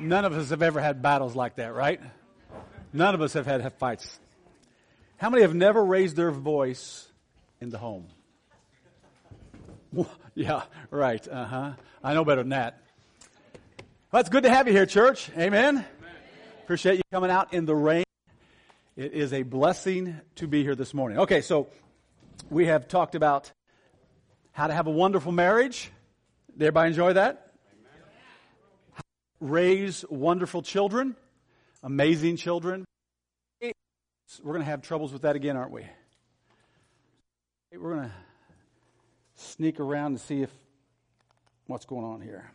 None of us have ever had battles like that, right? None of us have had fights. How many have never raised their voice in the home? yeah, right. Uh huh. I know better than that. Well, it's good to have you here, church. Amen. Amen. Appreciate you coming out in the rain. It is a blessing to be here this morning. Okay, so we have talked about how to have a wonderful marriage. Did everybody enjoy that? Raise wonderful children, amazing children. We're going to have troubles with that again, aren't we? We're going to sneak around and see if what's going on here.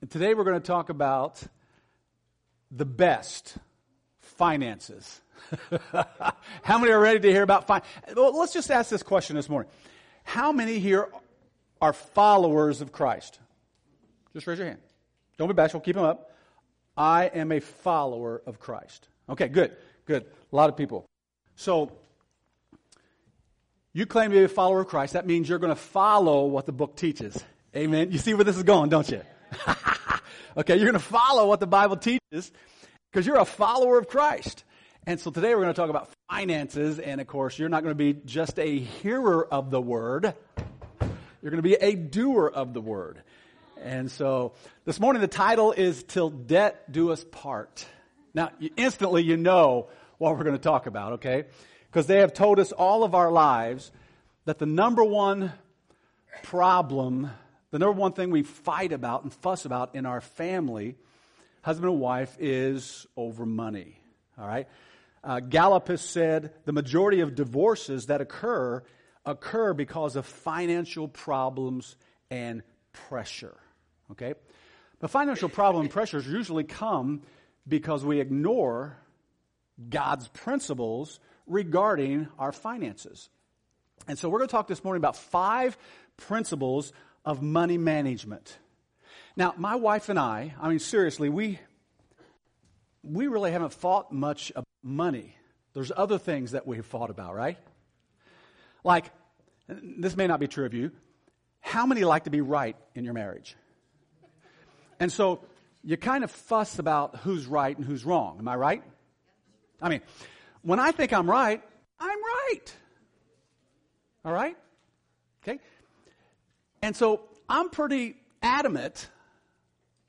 And today we're going to talk about the best finances. How many are ready to hear about finance? Well, let's just ask this question this morning. How many here are followers of Christ? Just raise your hand. Don't be bashful. Keep them up. I am a follower of Christ. Okay, good, good. A lot of people. So, you claim to be a follower of Christ. That means you're going to follow what the book teaches. Amen. You see where this is going, don't you? okay, you're going to follow what the Bible teaches because you're a follower of Christ. And so today we're going to talk about finances. And of course, you're not going to be just a hearer of the word, you're going to be a doer of the word. And so this morning the title is Till Debt Do Us Part. Now, instantly you know what we're going to talk about, okay? Because they have told us all of our lives that the number one problem, the number one thing we fight about and fuss about in our family, husband and wife, is over money. All right? Uh, Gallup has said the majority of divorces that occur occur because of financial problems and pressure. Okay? The financial problem pressures usually come because we ignore God's principles regarding our finances. And so we're going to talk this morning about five principles of money management. Now, my wife and I, I mean, seriously, we, we really haven't fought much about money. There's other things that we've fought about, right? Like, this may not be true of you. How many like to be right in your marriage? And so you kind of fuss about who's right and who's wrong. Am I right? I mean, when I think I'm right, I'm right. All right? Okay? And so I'm pretty adamant.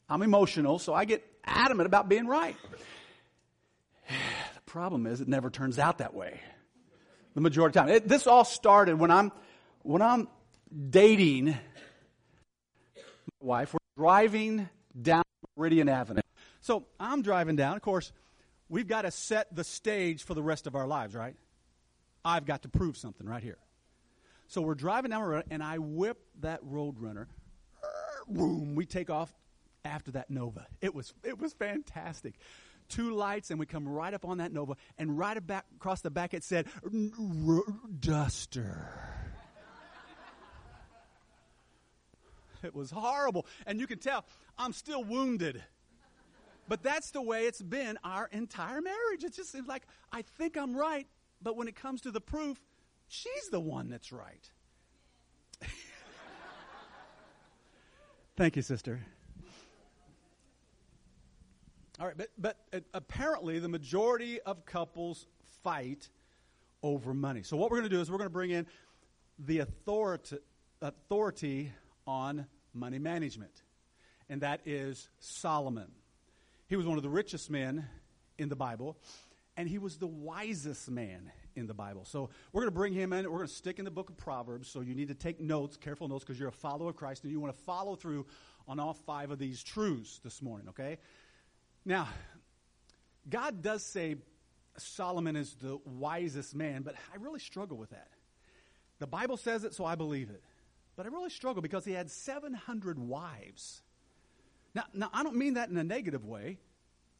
I'm emotional, so I get adamant about being right. The problem is, it never turns out that way. The majority of the time. It, this all started when I'm, when I'm dating my wife. We're driving down Meridian Avenue. So I'm driving down. Of course, we've got to set the stage for the rest of our lives, right? I've got to prove something right here. So we're driving down the road, and I whip that Roadrunner. Boom! We take off after that Nova. It was it was fantastic. Two lights, and we come right up on that Nova, and right across the back it said Duster. it was horrible, and you can tell I'm still wounded. But that's the way it's been our entire marriage. It just like I think I'm right, but when it comes to the proof, she's the one that's right. Thank you, sister. All right, but, but uh, apparently the majority of couples fight over money. So what we're going to do is we're going to bring in the authority, authority on money management, and that is Solomon. He was one of the richest men in the Bible, and he was the wisest man in the Bible. So we're going to bring him in. We're going to stick in the book of Proverbs. So you need to take notes, careful notes, because you're a follower of Christ, and you want to follow through on all five of these truths this morning, okay? Now, God does say Solomon is the wisest man, but I really struggle with that. The Bible says it, so I believe it. But I really struggle because he had 700 wives. Now, now I don't mean that in a negative way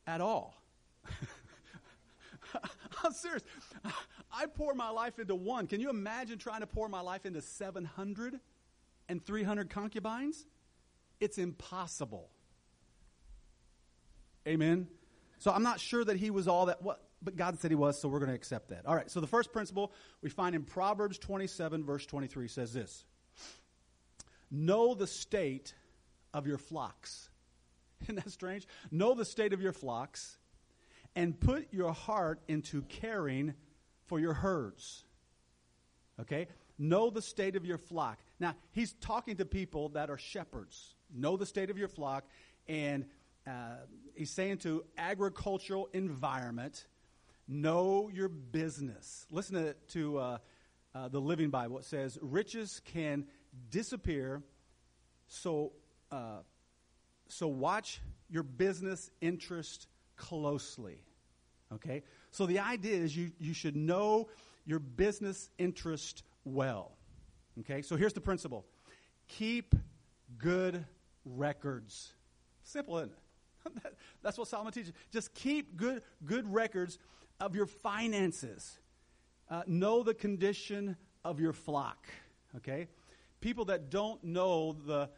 at all. I'm serious. I pour my life into one. Can you imagine trying to pour my life into 700 and 300 concubines? It's impossible. Amen. So I'm not sure that he was all that what but God said he was, so we're going to accept that. All right. So the first principle we find in Proverbs 27 verse 23 says this. Know the state of your flocks Isn't that strange? Know the state of your flocks and put your heart into caring for your herds. Okay? Know the state of your flock. Now, he's talking to people that are shepherds. Know the state of your flock. And uh, he's saying to agricultural environment, know your business. Listen to, to uh, uh, the Living Bible. It says, riches can disappear, so, uh, so watch your business interest closely. Okay? So the idea is you, you should know your business interest well. Okay? So here's the principle keep good records. Simple, isn't it? That's what Solomon teaches. Just keep good, good records of your finances. Uh, know the condition of your flock. Okay? People that don't know the,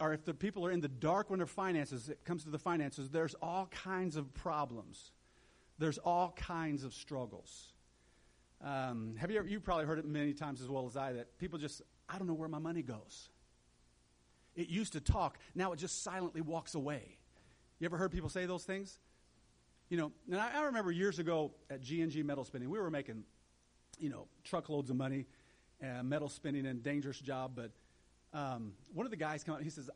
or if the people are in the dark when their finances, it comes to the finances, there's all kinds of problems. There's all kinds of struggles. Um, have you ever, you probably heard it many times as well as I that people just, I don't know where my money goes. It used to talk, now it just silently walks away. You ever heard people say those things? You know, and I, I remember years ago at G&G Metal Spinning, we were making, you know, truckloads of money, uh, metal spinning and dangerous job, but um, one of the guys come out and he says,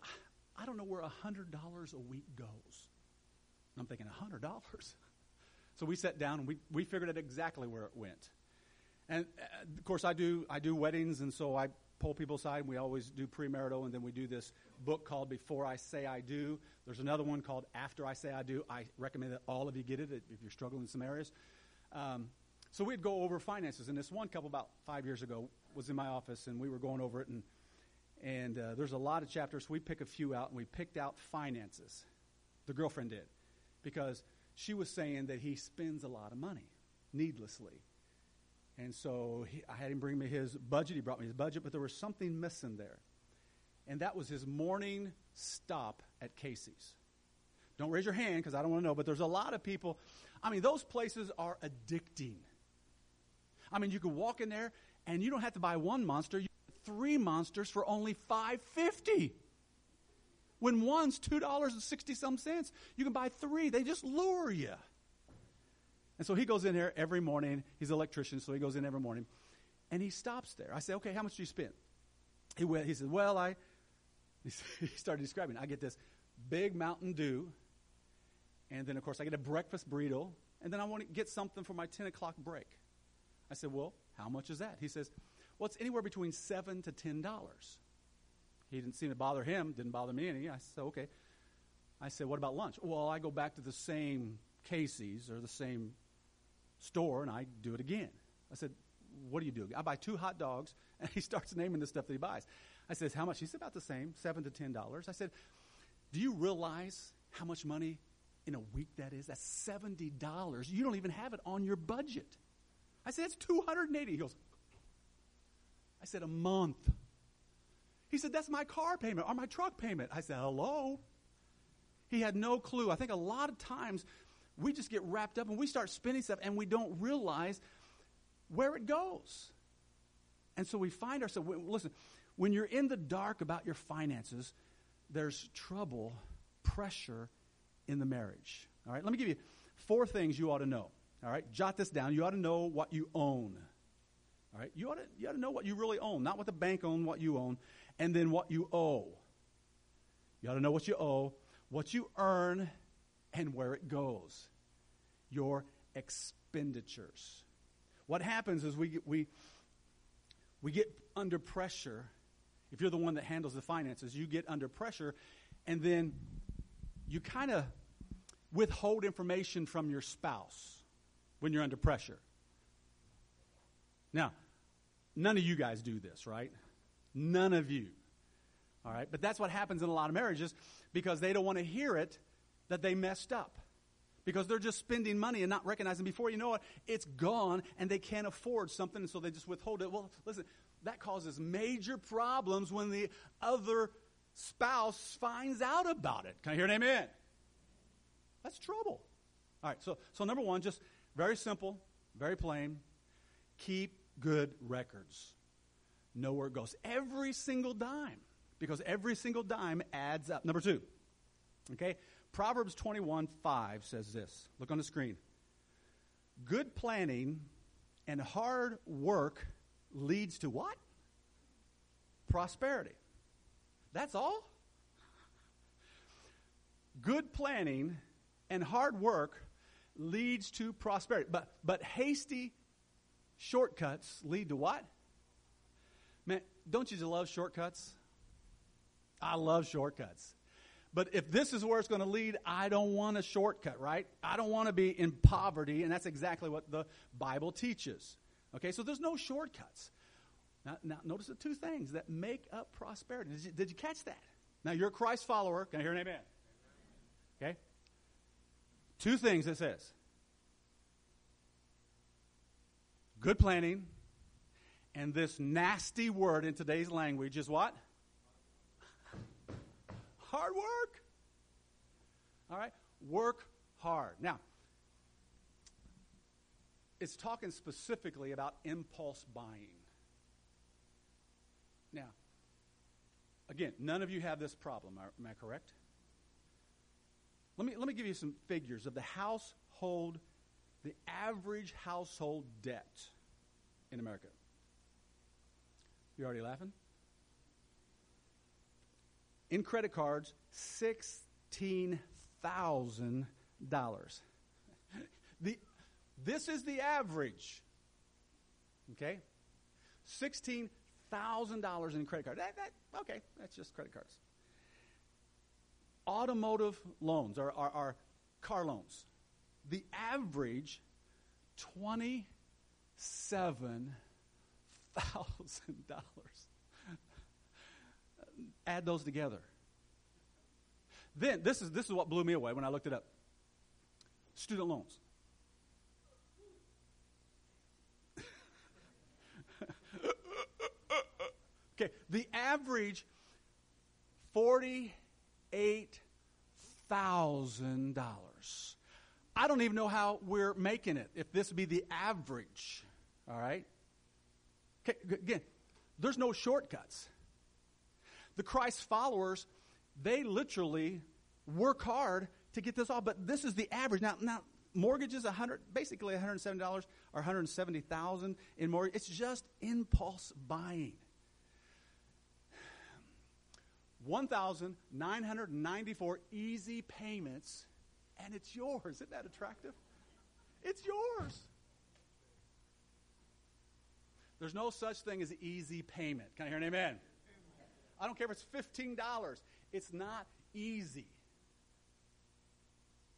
I don't know where $100 a week goes. And I'm thinking, $100? So we sat down and we, we figured out exactly where it went. And uh, of course, I do I do weddings, and so I pull people aside. and We always do premarital, and then we do this book called Before I Say I Do. There's another one called After I Say I Do. I recommend that all of you get it if you're struggling in some areas. Um, so we'd go over finances, and this one couple about five years ago was in my office, and we were going over it, and and uh, there's a lot of chapters. We pick a few out, and we picked out finances. The girlfriend did, because she was saying that he spends a lot of money needlessly. And so he, I had him bring me his budget. He brought me his budget, but there was something missing there. And that was his morning stop at Casey's. Don't raise your hand because I don't want to know, but there's a lot of people. I mean, those places are addicting. I mean, you can walk in there and you don't have to buy one monster, you three monsters for only 550 when one's $2.60 some cents. You can buy three. They just lure you. And so he goes in there every morning. He's an electrician, so he goes in every morning. And he stops there. I say, okay, how much do you spend? He, went, he said, well, I, he started describing. I get this big Mountain Dew, and then, of course, I get a breakfast burrito, and then I want to get something for my 10 o'clock break. I said, well, how much is that? He says, well, it's anywhere between 7 to $10. He didn't seem to bother him, didn't bother me any. I said, okay. I said, what about lunch? Well, I go back to the same Casey's or the same store and I do it again. I said, what do you do? I buy two hot dogs, and he starts naming the stuff that he buys. I says, how much? He said, about the same, seven to ten dollars. I said, do you realize how much money in a week that is? That's seventy dollars. You don't even have it on your budget. I said, that's two hundred and eighty. He goes, I said, a month. He said, that's my car payment or my truck payment. I said, hello. He had no clue. I think a lot of times we just get wrapped up and we start spending stuff and we don't realize where it goes. And so we find ourselves, listen, when you're in the dark about your finances, there's trouble, pressure in the marriage. All right, let me give you four things you ought to know. All right, jot this down. You ought to know what you own. All right, you ought to, you ought to know what you really own, not what the bank owns, what you own, and then what you owe. You ought to know what you owe, what you earn, and where it goes your expenditures. What happens is we, we, we get under pressure. If you're the one that handles the finances, you get under pressure, and then you kind of withhold information from your spouse when you're under pressure. Now, none of you guys do this, right? None of you. All right? But that's what happens in a lot of marriages because they don't want to hear it that they messed up. Because they're just spending money and not recognizing before you know it, it's gone and they can't afford something, and so they just withhold it. Well, listen, that causes major problems when the other spouse finds out about it. Can I hear an amen? That's trouble. All right, so, so number one, just very simple, very plain. Keep good records. Know where it goes. Every single dime, because every single dime adds up. Number two, Okay? Proverbs 21 5 says this. Look on the screen. Good planning and hard work leads to what? Prosperity. That's all? Good planning and hard work leads to prosperity. But, but hasty shortcuts lead to what? Man, don't you love shortcuts? I love shortcuts. But if this is where it's going to lead, I don't want a shortcut, right? I don't want to be in poverty, and that's exactly what the Bible teaches. Okay, so there's no shortcuts. Now, now notice the two things that make up prosperity. Did you, did you catch that? Now, you're a Christ follower. Can I hear an amen? Okay? Two things it says good planning, and this nasty word in today's language is what? hard work. All right? Work hard. Now, it's talking specifically about impulse buying. Now, again, none of you have this problem, am I correct? Let me, let me give you some figures of the household, the average household debt in America. You're already laughing? In credit cards, $16,000. the, this is the average. Okay? $16,000 in credit cards. That, that, okay, that's just credit cards. Automotive loans are, are, are car loans. The average, $27,000. Add those together. Then, this is, this is what blew me away when I looked it up student loans. okay, the average $48,000. I don't even know how we're making it, if this be the average. All right? Okay, again, there's no shortcuts. The Christ followers, they literally work hard to get this off, but this is the average. Now, now mortgages 100 basically $170 or 170,000 in mortgage. It's just impulse buying. 1,994 easy payments, and it's yours. Isn't that attractive? It's yours. There's no such thing as easy payment. Can I hear an amen? I don't care if it's $15. It's not easy.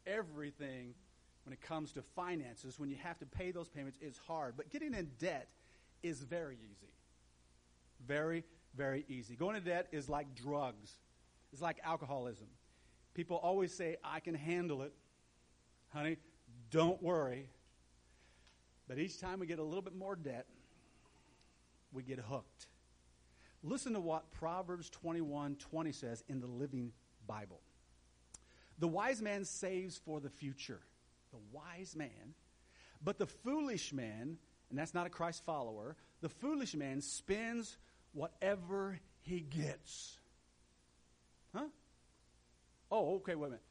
Everything, when it comes to finances, when you have to pay those payments, is hard. But getting in debt is very easy. Very, very easy. Going into debt is like drugs, it's like alcoholism. People always say, I can handle it. Honey, don't worry. But each time we get a little bit more debt, we get hooked. Listen to what Proverbs 21 20 says in the Living Bible. The wise man saves for the future. The wise man. But the foolish man, and that's not a Christ follower, the foolish man spends whatever he gets. Huh? Oh, okay, wait a minute.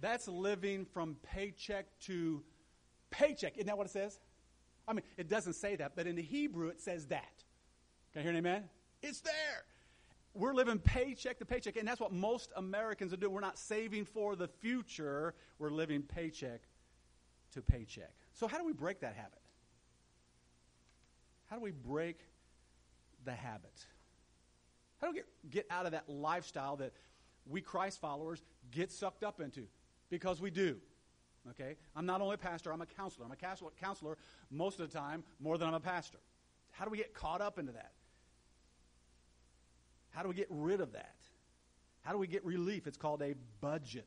That's living from paycheck to paycheck. Isn't that what it says? I mean, it doesn't say that, but in the Hebrew it says that. Can I hear an amen? It's there. We're living paycheck to paycheck, and that's what most Americans are doing. We're not saving for the future, we're living paycheck to paycheck. So, how do we break that habit? How do we break the habit? How do we get, get out of that lifestyle that we Christ followers get sucked up into? Because we do. Okay? I'm not only a pastor, I'm a counselor. I'm a counselor most of the time more than I'm a pastor. How do we get caught up into that? How do we get rid of that? How do we get relief? It's called a budget.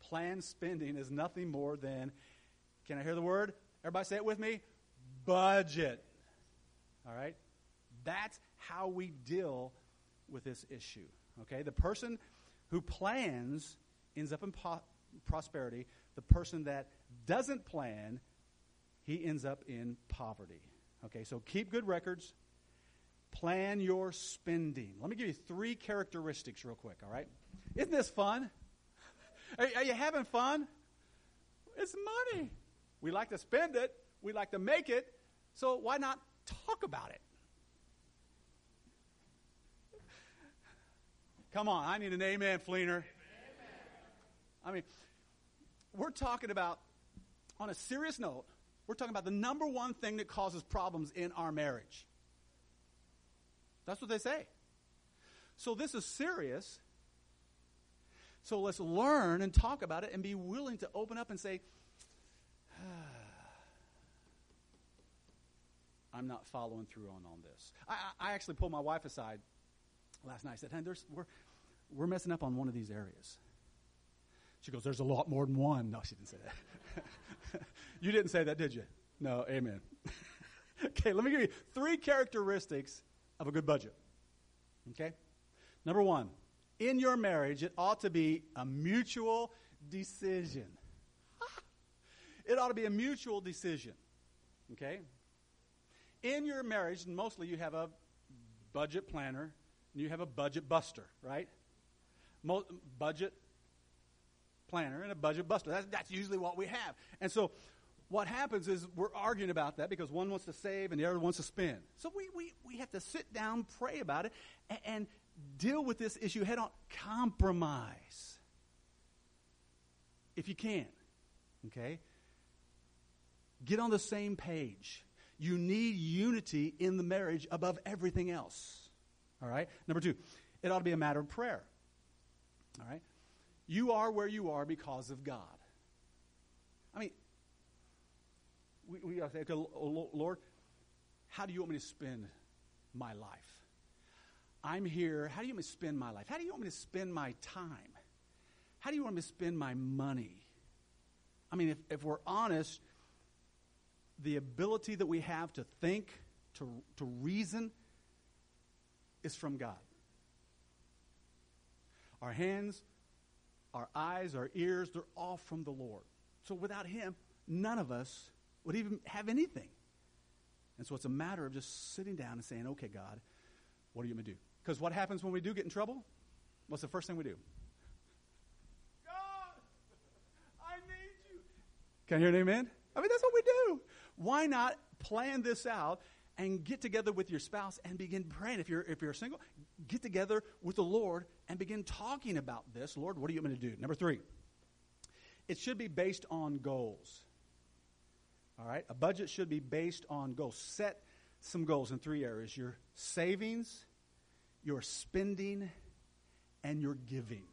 Planned spending is nothing more than, can I hear the word? Everybody say it with me? Budget. All right? That's how we deal with this issue. Okay? The person who plans ends up in po- prosperity. The person that doesn't plan, he ends up in poverty. Okay, so keep good records. Plan your spending. Let me give you three characteristics real quick, all right? Isn't this fun? Are, are you having fun? It's money. We like to spend it, we like to make it, so why not talk about it? Come on, I need an amen, Fleener. I mean, we're talking about, on a serious note, we're talking about the number one thing that causes problems in our marriage. That's what they say. So this is serious. So let's learn and talk about it and be willing to open up and say, I'm not following through on, on this. I, I actually pulled my wife aside last night. I said, hey, there's, we're, we're messing up on one of these areas. She goes, There's a lot more than one. No, she didn't say that. you didn't say that, did you? No, amen. okay, let me give you three characteristics of a good budget. Okay? Number one, in your marriage, it ought to be a mutual decision. it ought to be a mutual decision. Okay? In your marriage, mostly you have a budget planner you have a budget buster, right? Mo- budget planner and a budget buster. That's, that's usually what we have. And so what happens is we're arguing about that because one wants to save and the other wants to spend. So we, we, we have to sit down, pray about it, and, and deal with this issue head on. Compromise. If you can. Okay? Get on the same page. You need unity in the marriage above everything else. All right? Number two, it ought to be a matter of prayer. All right? You are where you are because of God. I mean, we, we say, okay, oh, Lord, how do you want me to spend my life? I'm here. How do you want me to spend my life? How do you want me to spend my time? How do you want me to spend my money? I mean, if, if we're honest, the ability that we have to think, to, to reason, is from God. Our hands, our eyes, our ears, they're all from the Lord. So without Him, none of us would even have anything. And so it's a matter of just sitting down and saying, okay, God, what are you going to do? Because what happens when we do get in trouble? What's the first thing we do? God, I need you. Can I hear an amen? I mean, that's what we do. Why not plan this out and get together with your spouse and begin praying? If you're, if you're single, get together with the Lord and begin talking about this. Lord, what are you going to do? Number three, it should be based on goals. All right? A budget should be based on goals. Set some goals in three areas your savings, your spending, and your giving.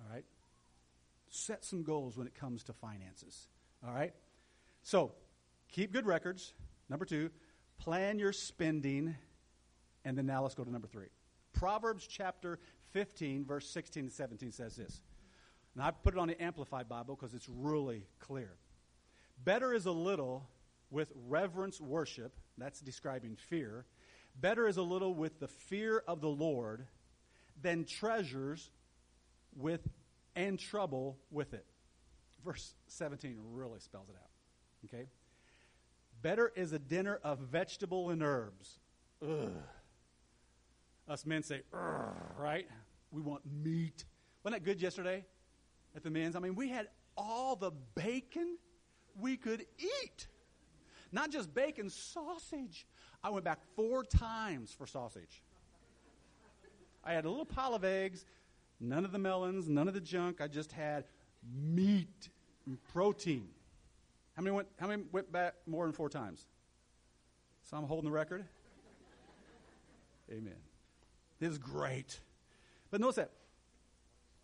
All right? Set some goals when it comes to finances. All right? So, keep good records. Number two, plan your spending. And then now let's go to number three. Proverbs chapter 15, verse 16 and 17 says this. And I put it on the Amplified Bible because it's really clear. Better is a little with reverence worship, that's describing fear. Better is a little with the fear of the Lord than treasures with and trouble with it. Verse 17 really spells it out. Okay? Better is a dinner of vegetable and herbs. Ugh. Us men say, right? We want meat. Wasn't that good yesterday at the men's? I mean, we had all the bacon we could eat. Not just bacon, sausage. I went back four times for sausage. I had a little pile of eggs, none of the melons, none of the junk. I just had meat and protein. How many went, how many went back more than four times? So I'm holding the record. Amen. This is great. But notice that.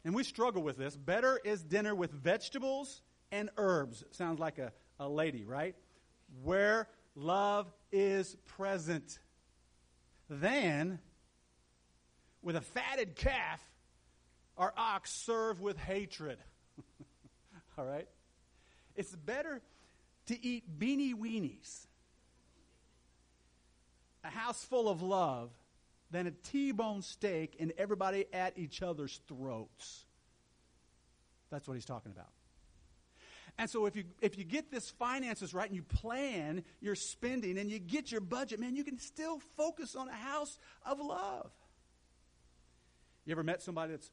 And we struggle with this. Better is dinner with vegetables and herbs. Sounds like a, a lady, right? Where love is present. Than with a fatted calf or ox served with hatred. All right? It's better to eat beanie weenies, a house full of love, than a T-bone steak and everybody at each other's throats. That's what he's talking about. And so if you if you get this finances right and you plan your spending and you get your budget, man, you can still focus on a house of love. You ever met somebody that's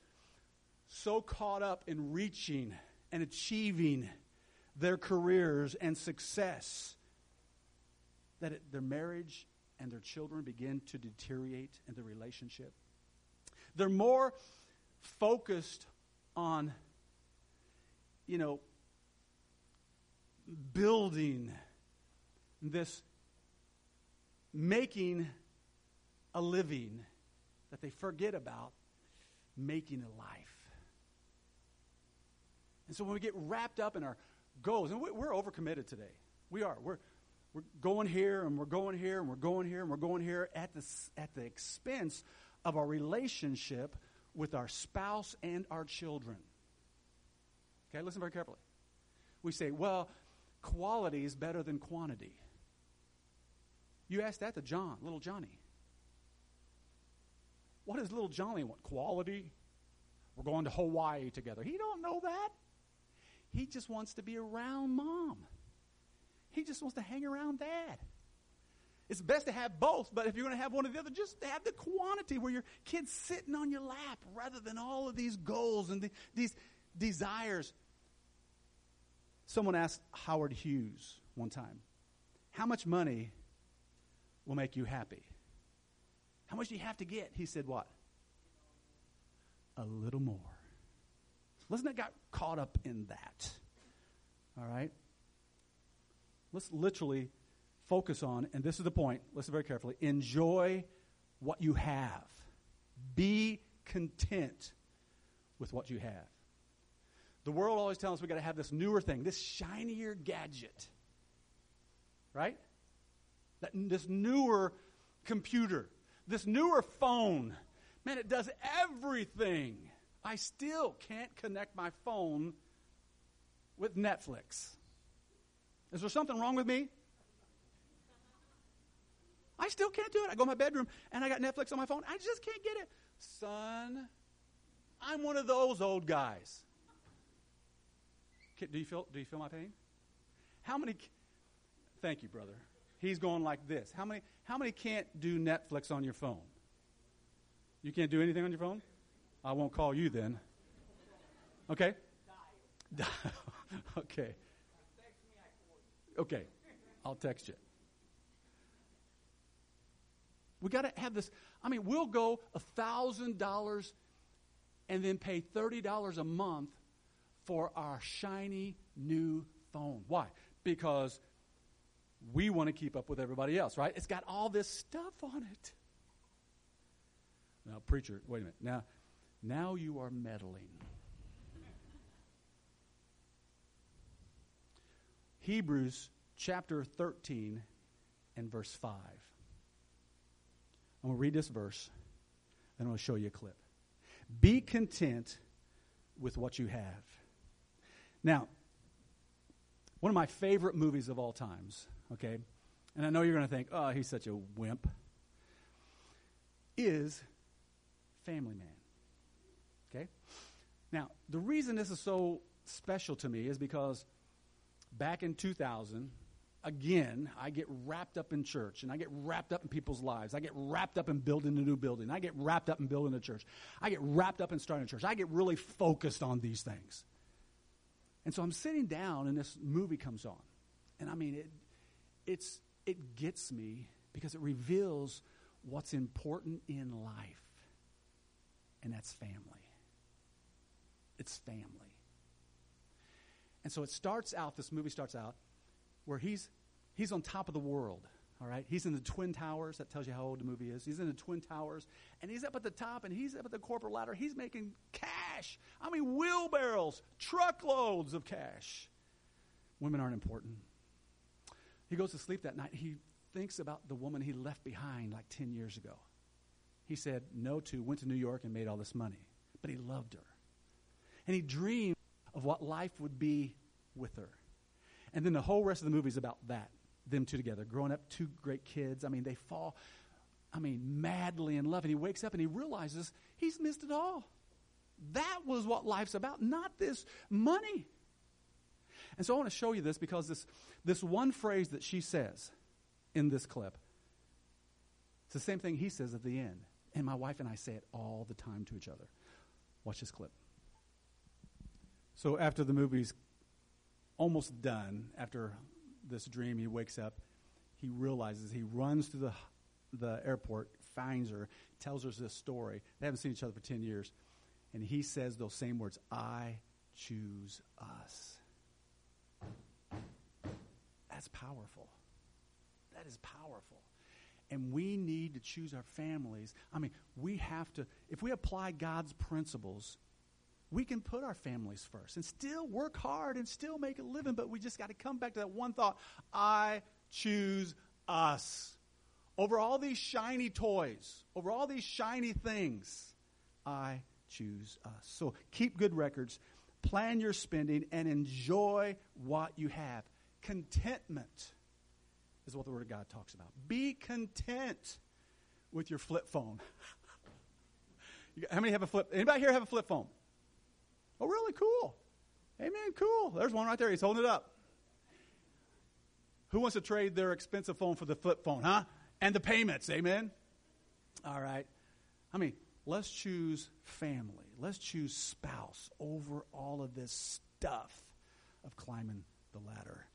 so caught up in reaching and achieving their careers and success that it, their marriage and their children begin to deteriorate in the relationship. They're more focused on, you know, building this, making a living that they forget about making a life. And so when we get wrapped up in our goals, and we're overcommitted today. We are. We're, we're going here and we're going here and we're going here and we're going here at the, at the expense of our relationship with our spouse and our children. Okay, listen very carefully. We say, well, quality is better than quantity. You ask that to John, little Johnny. What does little Johnny want? Quality? We're going to Hawaii together. He don't know that. He just wants to be around mom. He just wants to hang around dad. It's best to have both, but if you're going to have one or the other, just have the quantity where your kid's sitting on your lap rather than all of these goals and the, these desires. Someone asked Howard Hughes one time, How much money will make you happy? How much do you have to get? He said, What? A little more. Let's not get caught up in that. All right? Let's literally focus on, and this is the point, listen very carefully enjoy what you have. Be content with what you have. The world always tells us we've got to have this newer thing, this shinier gadget. Right? That, this newer computer, this newer phone. Man, it does everything. I still can't connect my phone with Netflix. Is there something wrong with me? I still can't do it. I go in my bedroom and I got Netflix on my phone. I just can't get it. Son, I'm one of those old guys. Do you feel, do you feel my pain? How many? Thank you, brother. He's going like this. How many, how many can't do Netflix on your phone? You can't do anything on your phone? I won't call you then. Okay? okay. Okay. I'll text you. We got to have this. I mean, we'll go $1,000 and then pay $30 a month for our shiny new phone. Why? Because we want to keep up with everybody else, right? It's got all this stuff on it. Now, preacher, wait a minute. Now, now you are meddling. Hebrews chapter 13 and verse 5. I'm going to read this verse, and I'm going to show you a clip. Be content with what you have. Now, one of my favorite movies of all times, okay, and I know you're going to think, oh, he's such a wimp, is Family Man. Okay? Now, the reason this is so special to me is because back in 2000, again, I get wrapped up in church and I get wrapped up in people's lives. I get wrapped up in building a new building. I get wrapped up in building a church. I get wrapped up in starting a church. I get really focused on these things. And so I'm sitting down and this movie comes on. And I mean, it, it's, it gets me because it reveals what's important in life, and that's family. It's family. And so it starts out, this movie starts out where he's, he's on top of the world. All right, he's in the Twin Towers. That tells you how old the movie is. He's in the Twin Towers, and he's up at the top, and he's up at the corporate ladder. He's making cash. I mean, wheelbarrows, truckloads of cash. Women aren't important. He goes to sleep that night. He thinks about the woman he left behind like 10 years ago. He said no to, went to New York and made all this money, but he loved her. And he dreamed of what life would be with her. And then the whole rest of the movie is about that, them two together, growing up, two great kids. I mean, they fall, I mean, madly in love. And he wakes up and he realizes he's missed it all. That was what life's about, not this money. And so I want to show you this because this, this one phrase that she says in this clip, it's the same thing he says at the end. And my wife and I say it all the time to each other. Watch this clip. So after the movie's almost done, after this dream, he wakes up. He realizes he runs to the the airport, finds her, tells her this story. They haven't seen each other for ten years, and he says those same words: "I choose us." That's powerful. That is powerful. And we need to choose our families. I mean, we have to, if we apply God's principles, we can put our families first and still work hard and still make a living, but we just got to come back to that one thought I choose us. Over all these shiny toys, over all these shiny things, I choose us. So keep good records, plan your spending, and enjoy what you have. Contentment is what the Word of God talks about. Be content with your flip phone. How many have a flip? Anybody here have a flip phone? Oh, really? Cool. Amen. Cool. There's one right there. He's holding it up. Who wants to trade their expensive phone for the flip phone, huh? And the payments. Amen. All right. I mean, let's choose family. Let's choose spouse over all of this stuff of climbing the ladder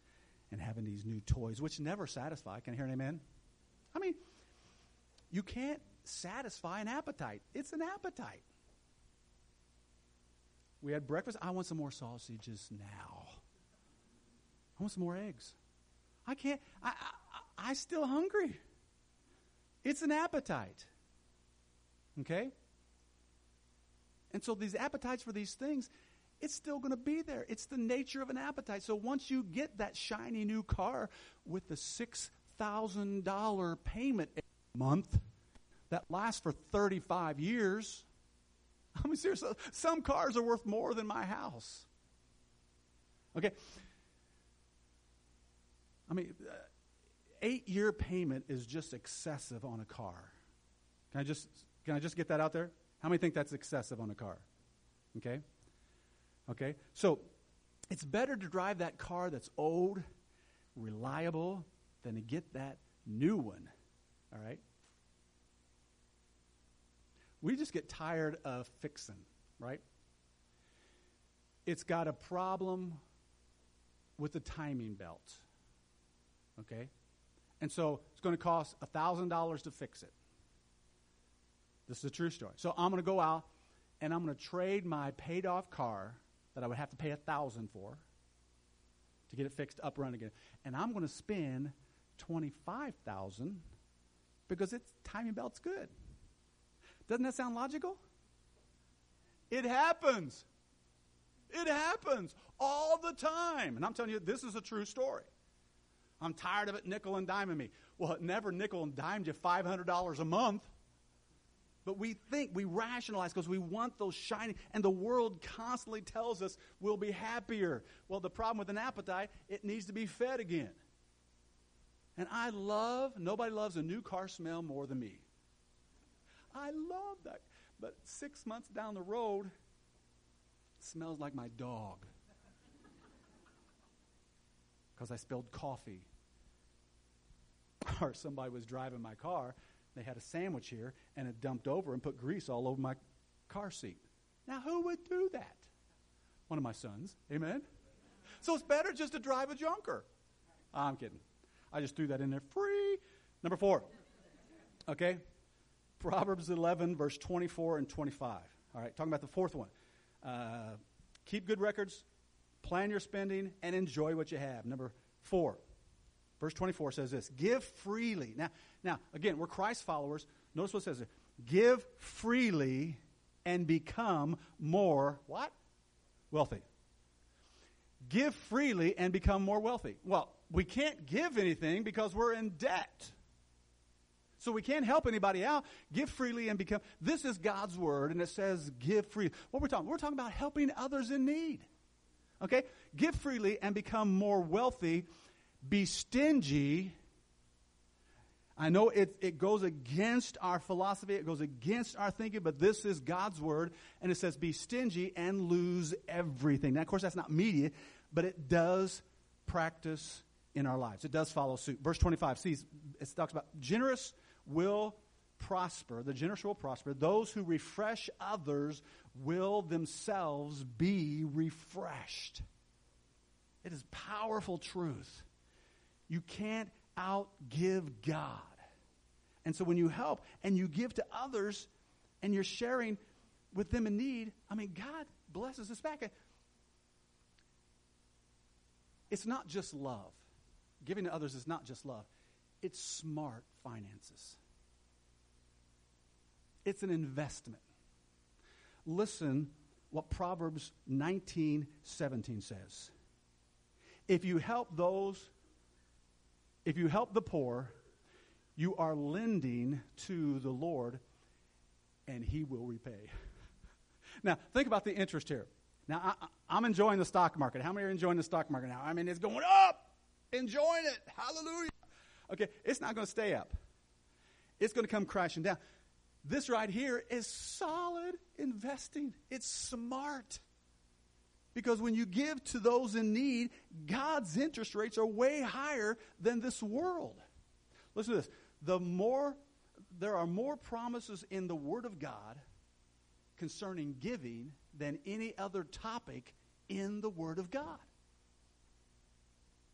and having these new toys, which never satisfy. Can I hear an amen? I mean, you can't satisfy an appetite. It's an appetite. We had breakfast. I want some more sausages now. I want some more eggs. I can't. I, I, I still hungry. It's an appetite. Okay? And so these appetites for these things, it's still going to be there. It's the nature of an appetite. So once you get that shiny new car with the $6,000 payment a month that lasts for 35 years, I mean, seriously, some cars are worth more than my house. Okay? I mean, uh, eight year payment is just excessive on a car. Can I just can I just get that out there? How many think that's excessive on a car? Okay? Okay? So it's better to drive that car that's old, reliable, than to get that new one. All right? We just get tired of fixing, right? It's got a problem with the timing belt. Okay? And so it's going to cost $1,000 to fix it. This is a true story. So I'm going to go out and I'm going to trade my paid off car that I would have to pay a thousand for to get it fixed up running again. And I'm going to spend 25000 because its timing belt's good. Doesn't that sound logical? It happens. It happens all the time. And I'm telling you, this is a true story. I'm tired of it nickel and diming me. Well, it never nickel and dimed you $500 a month. But we think, we rationalize because we want those shiny, and the world constantly tells us we'll be happier. Well, the problem with an appetite, it needs to be fed again. And I love, nobody loves a new car smell more than me. I love that. But six months down the road, smells like my dog. Because I spilled coffee. Or somebody was driving my car, they had a sandwich here, and it dumped over and put grease all over my car seat. Now, who would do that? One of my sons. Amen? So it's better just to drive a junker. I'm kidding. I just threw that in there free. Number four. Okay? Proverbs 11, verse 24 and 25. All right, talking about the fourth one. Uh, keep good records, plan your spending, and enjoy what you have. Number four, verse 24 says this Give freely. Now, now again, we're Christ followers. Notice what it says there. Give freely and become more what? Wealthy. Give freely and become more wealthy. Well, we can't give anything because we're in debt. So we can't help anybody out. Give freely and become. This is God's word, and it says give freely. What we're talking, we're talking about helping others in need. Okay? Give freely and become more wealthy. Be stingy. I know it, it goes against our philosophy, it goes against our thinking, but this is God's word, and it says be stingy and lose everything. Now, of course, that's not media, but it does practice in our lives. It does follow suit. Verse 25, see, it talks about generous will prosper, the generous will prosper. Those who refresh others will themselves be refreshed. It is powerful truth. You can't outgive God. And so when you help and you give to others and you're sharing with them in need, I mean, God blesses us back. It's not just love. Giving to others is not just love, it's smart finances, it's an investment. Listen what Proverbs 19 17 says. If you help those, if you help the poor, you are lending to the Lord, and He will repay. now, think about the interest here. Now, I, am enjoying the stock market. How many are enjoying the stock market now? I mean, it's going up. Enjoying it. Hallelujah. Okay, it's not going to stay up. It's going to come crashing down. This right here is solid investing. It's smart. Because when you give to those in need, God's interest rates are way higher than this world. Listen to this. The more there are more promises in the Word of God concerning giving than any other topic in the Word of God.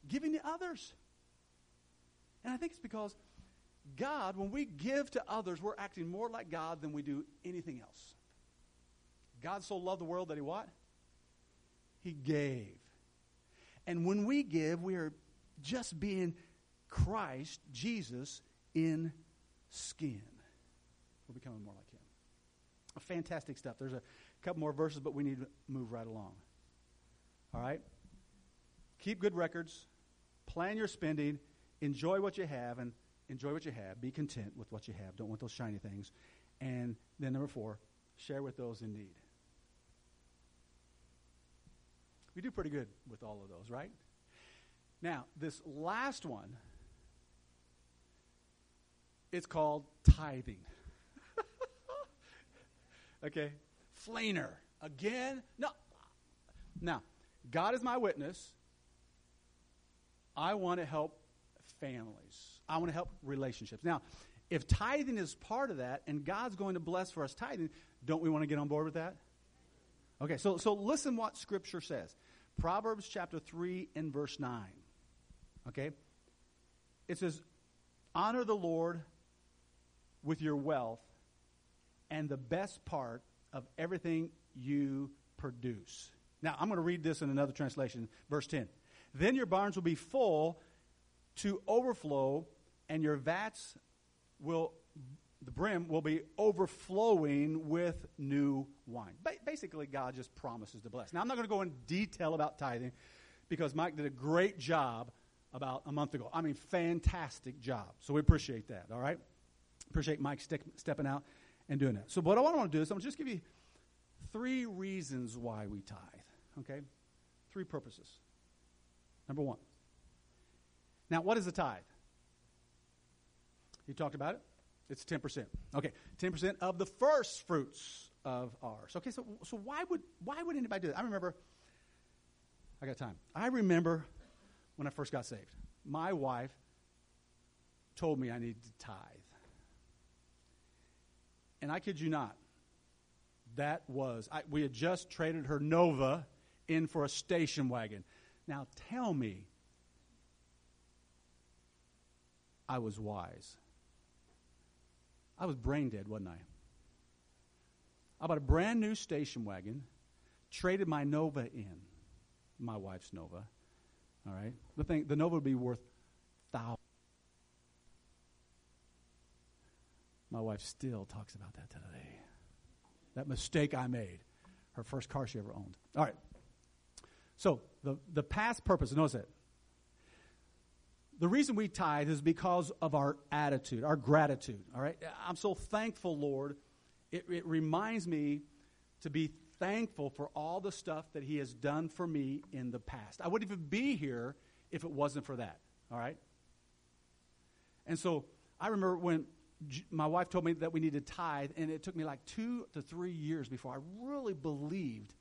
Giving to others. And I think it's because God, when we give to others, we're acting more like God than we do anything else. God so loved the world that he what? He gave. And when we give, we are just being Christ, Jesus, in skin. We're becoming more like him. Fantastic stuff. There's a couple more verses, but we need to move right along. All right? Keep good records, plan your spending, enjoy what you have, and enjoy what you have. Be content with what you have. Don't want those shiny things. And then, number four, share with those in need. We do pretty good with all of those, right? Now, this last one, it's called tithing. okay? Fleener. Again? No. Now, God is my witness. I want to help families. I want to help relationships. Now, if tithing is part of that and God's going to bless for us tithing, don't we want to get on board with that? Okay, so, so listen what Scripture says. Proverbs chapter 3 and verse 9. Okay? It says, Honor the Lord with your wealth and the best part of everything you produce. Now, I'm going to read this in another translation, verse 10. Then your barns will be full to overflow, and your vats will, the brim will be overflowing with new wine. Ba- basically, God just promises to bless. Now, I'm not going to go in detail about tithing because Mike did a great job about a month ago. I mean, fantastic job. So we appreciate that, all right? Appreciate Mike ste- stepping out and doing that. So, what I want to do is I'm going to just give you three reasons why we tithe, okay? Three purposes. Number one, now, what is a tithe? You talked about it. It's 10%. Okay, 10% of the first fruits of ours. Okay, so, so why, would, why would anybody do that? I remember, I got time. I remember when I first got saved. My wife told me I needed to tithe. And I kid you not, that was, I, we had just traded her Nova in for a station wagon. Now tell me I was wise. I was brain dead, wasn't I? I bought a brand new station wagon, traded my Nova in, my wife's Nova. All right, the thing, the Nova would be worth thousands. My wife still talks about that today. That mistake I made, her first car she ever owned. All right. So the the past purpose. Notice it. The reason we tithe is because of our attitude, our gratitude. All right? I'm so thankful, Lord. It, it reminds me to be thankful for all the stuff that He has done for me in the past. I wouldn't even be here if it wasn't for that. All right? And so I remember when my wife told me that we needed to tithe, and it took me like two to three years before I really believed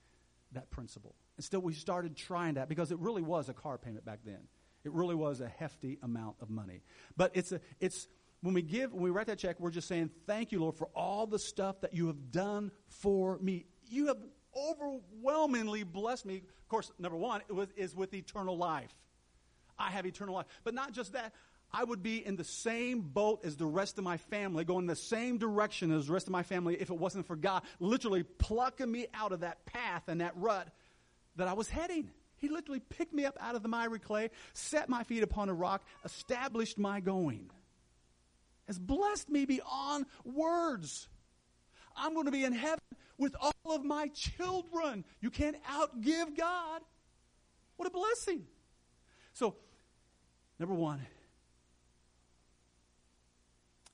that principle. And still, we started trying that because it really was a car payment back then. It really was a hefty amount of money. But it's a, it's when we give, when we write that check, we're just saying, Thank you, Lord, for all the stuff that you have done for me. you have overwhelmingly blessed me. Of course, number one was, is with eternal life. I have eternal life. But not just that, I would be in the same boat as the rest of my family, going the same direction as the rest of my family if it wasn't for God literally plucking me out of that path and that rut that I was heading. He literally picked me up out of the miry clay, set my feet upon a rock, established my going. Has blessed me beyond words. I'm going to be in heaven with all of my children. You can't outgive God. What a blessing. So, number one,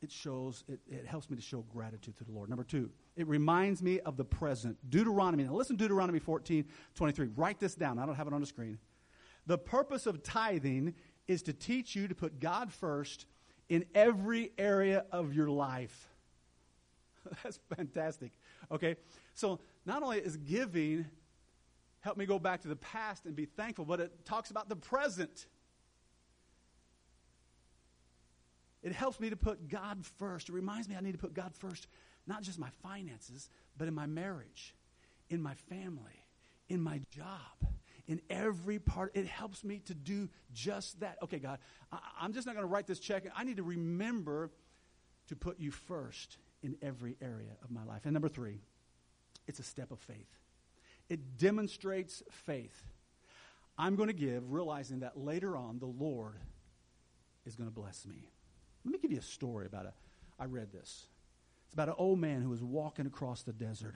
it shows, it, it helps me to show gratitude to the Lord. Number two, it reminds me of the present. Deuteronomy. Now listen to Deuteronomy 14, 23. Write this down. I don't have it on the screen. The purpose of tithing is to teach you to put God first in every area of your life. That's fantastic. Okay? So not only is giving help me go back to the past and be thankful, but it talks about the present. It helps me to put God first. It reminds me I need to put God first, not just my finances, but in my marriage, in my family, in my job, in every part. It helps me to do just that. Okay, God, I, am just not going to write this check. I need to remember to put you first in every area of my life. And number three, it's a step of faith. It demonstrates faith. I'm going to give, realizing that later on the Lord is going to bless me. Let me give you a story about it. I read this. About an old man who was walking across the desert.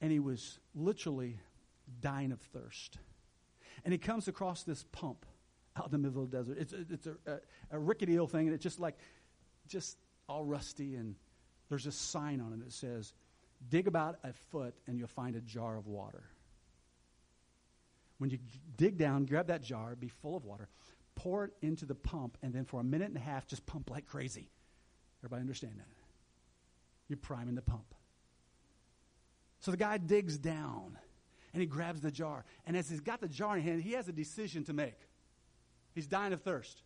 And he was literally dying of thirst. And he comes across this pump out in the middle of the desert. It's, it's a, a, a rickety old thing, and it's just like, just all rusty. And there's a sign on it that says, dig about a foot and you'll find a jar of water. When you dig down, grab that jar, be full of water pour it into the pump, and then for a minute and a half, just pump like crazy. Everybody understand that? You're priming the pump. So the guy digs down and he grabs the jar. And as he's got the jar in hand, he has a decision to make. He's dying of thirst.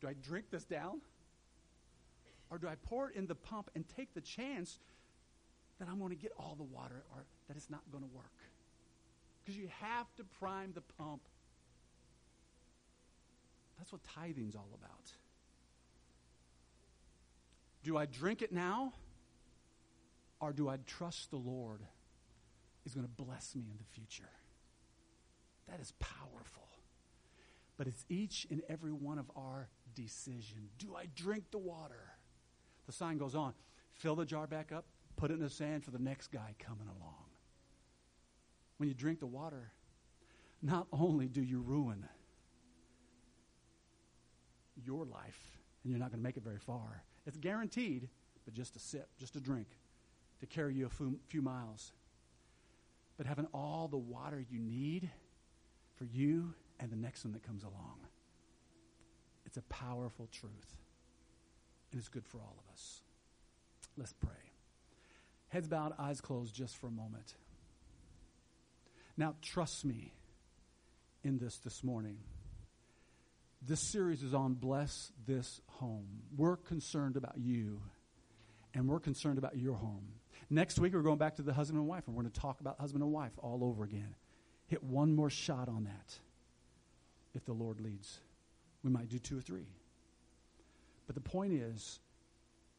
Do I drink this down? Or do I pour it in the pump and take the chance that I'm going to get all the water or that it's not going to work? Because you have to prime the pump that's what tithing's all about. Do I drink it now? Or do I trust the Lord is going to bless me in the future? That is powerful. But it's each and every one of our decision. Do I drink the water? The sign goes on. Fill the jar back up, put it in the sand for the next guy coming along. When you drink the water, not only do you ruin your life, and you're not going to make it very far. It's guaranteed, but just a sip, just a drink to carry you a few, miles. But having all the water you need for you and the next one that comes along. It's a powerful truth, and it's good for all of us. Let's pray. Heads bowed, eyes closed just for a moment. Now, trust me in this this morning. This series is on Bless This Home. We're concerned about you, and we're concerned about your home. Next week, we're going back to the husband and wife, and we're going to talk about husband and wife all over again. Hit one more shot on that if the Lord leads. We might do two or three. But the point is,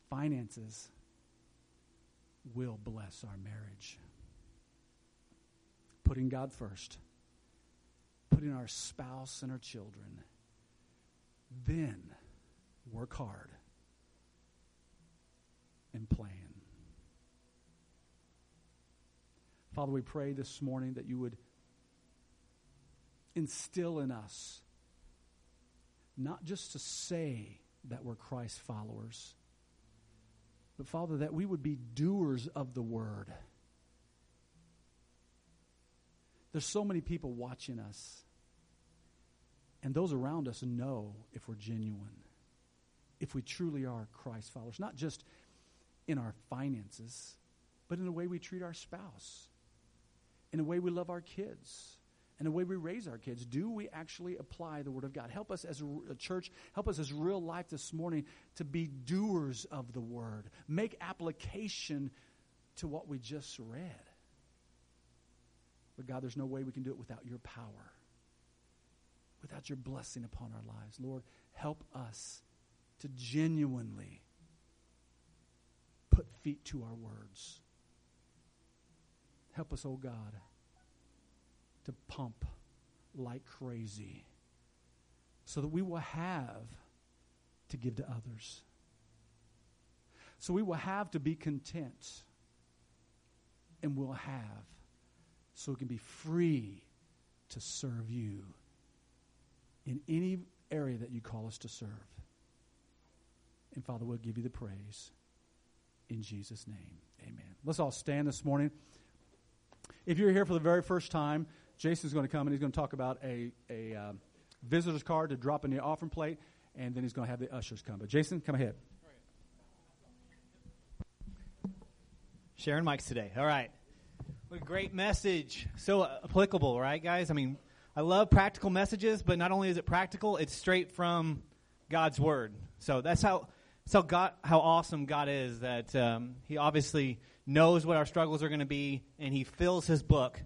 finances will bless our marriage. Putting God first, putting our spouse and our children then work hard and plan. Father, we pray this morning that you would instill in us not just to say that we're Christ followers, but Father, that we would be doers of the word. There's so many people watching us and those around us know if we're genuine, if we truly are Christ followers, not just in our finances, but in the way we treat our spouse, in the way we love our kids, in the way we raise our kids. Do we actually apply the Word of God? Help us as a church, help us as real life this morning to be doers of the Word. Make application to what we just read. But God, there's no way we can do it without your power, without your blessing upon our lives. Lord, help us to genuinely put feet to our words. Help us, oh God, to pump like crazy so that we will have to give to others. So we will have to be content and we'll have so we can be free to serve you in any area that you call us to serve. And Father, we'll give you the praise in Jesus' name. Amen. Let's all stand this morning. If you're here for the very first time, Jason's going to come and he's going to talk about a, a uh, visitor's card to drop in the offering plate, and then he's going to have the ushers come. But Jason, come ahead. Sharing mics today. All right. What a great message. So applicable, right, guys? I mean, I love practical messages, but not only is it practical, it's straight from God's Word. So that's how, that's how, God, how awesome God is that um, He obviously knows what our struggles are going to be, and He fills His book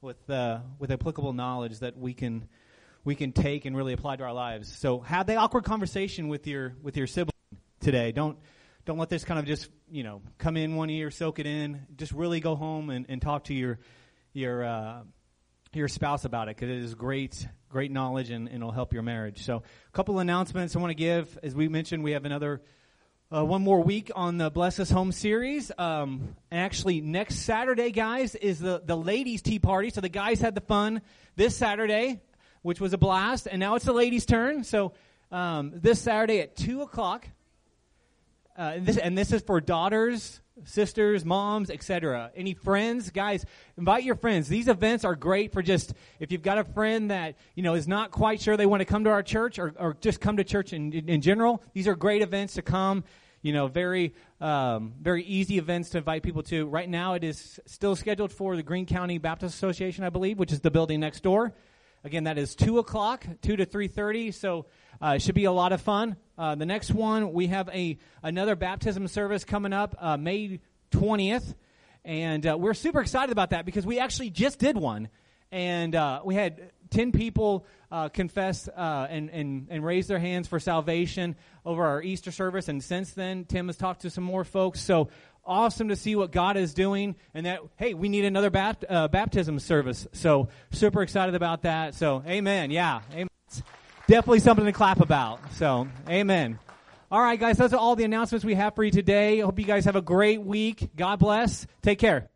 with, uh, with applicable knowledge that we can we can take and really apply to our lives. So have the awkward conversation with your with your sibling today. Don't don't let this kind of just you know come in one ear, soak it in. Just really go home and, and talk to your your uh, your spouse about it because it is great great knowledge and, and it'll help your marriage. So a couple announcements I want to give. As we mentioned, we have another. Uh, one more week on the Bless Us Home series. Um, actually, next Saturday, guys, is the, the ladies' tea party. So the guys had the fun this Saturday which was a blast. And now it's the ladies' turn. So um, this Saturday at 2 o'clock, uh, and, this, and this is for daughters, sisters, moms, etc. Any friends, guys, invite your friends. These events are great for just if you've got a friend that you know is not quite sure they want to come to our church or, or just come to church in, in, in general. These are great events to come. You know, very um, very easy events to invite people to. Right now, it is still scheduled for the Greene County Baptist Association, I believe, which is the building next door. Again, that is 2 o'clock, 2 to 3.30, so uh, it should be a lot of fun. Uh, the next one, we have a another baptism service coming up uh, May 20th, and uh, we're super excited about that because we actually just did one, and uh, we had 10 people uh, confess and, and, and raise their hands for salvation over our Easter service, and since then, Tim has talked to some more folks, so awesome to see what God is doing, and that hey, we need another uh, baptism service. So super excited about that. So amen. Yeah, amen. It's definitely something to clap about. So amen. All right, guys, those are all the announcements we have for you today. I hope you guys have a great week. God bless. Take care.